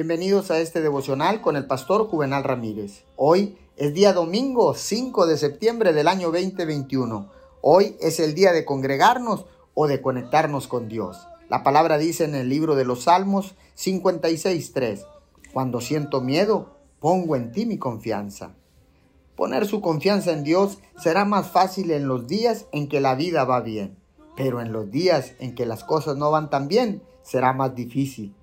Bienvenidos a este devocional con el pastor Juvenal Ramírez. Hoy es día domingo 5 de septiembre del año 2021. Hoy es el día de congregarnos o de conectarnos con Dios. La palabra dice en el libro de los Salmos 56.3, Cuando siento miedo, pongo en ti mi confianza. Poner su confianza en Dios será más fácil en los días en que la vida va bien, pero en los días en que las cosas no van tan bien será más difícil.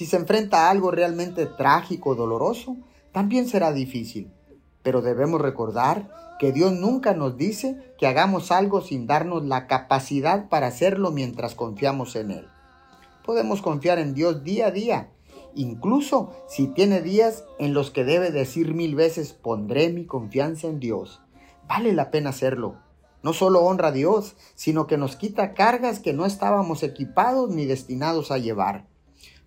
Si se enfrenta a algo realmente trágico doloroso, también será difícil. Pero debemos recordar que Dios nunca nos dice que hagamos algo sin darnos la capacidad para hacerlo mientras confiamos en Él. Podemos confiar en Dios día a día, incluso si tiene días en los que debe decir mil veces pondré mi confianza en Dios. Vale la pena hacerlo. No solo honra a Dios, sino que nos quita cargas que no estábamos equipados ni destinados a llevar.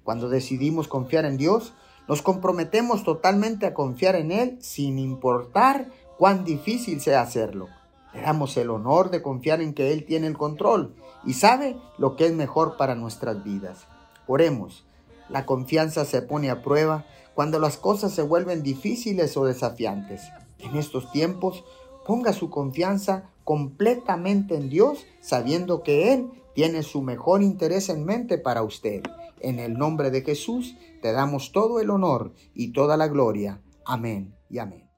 Cuando decidimos confiar en Dios, nos comprometemos totalmente a confiar en Él sin importar cuán difícil sea hacerlo. Le damos el honor de confiar en que Él tiene el control y sabe lo que es mejor para nuestras vidas. Oremos. La confianza se pone a prueba cuando las cosas se vuelven difíciles o desafiantes. En estos tiempos, ponga su confianza completamente en Dios, sabiendo que Él tiene su mejor interés en mente para usted. En el nombre de Jesús te damos todo el honor y toda la gloria. Amén y amén.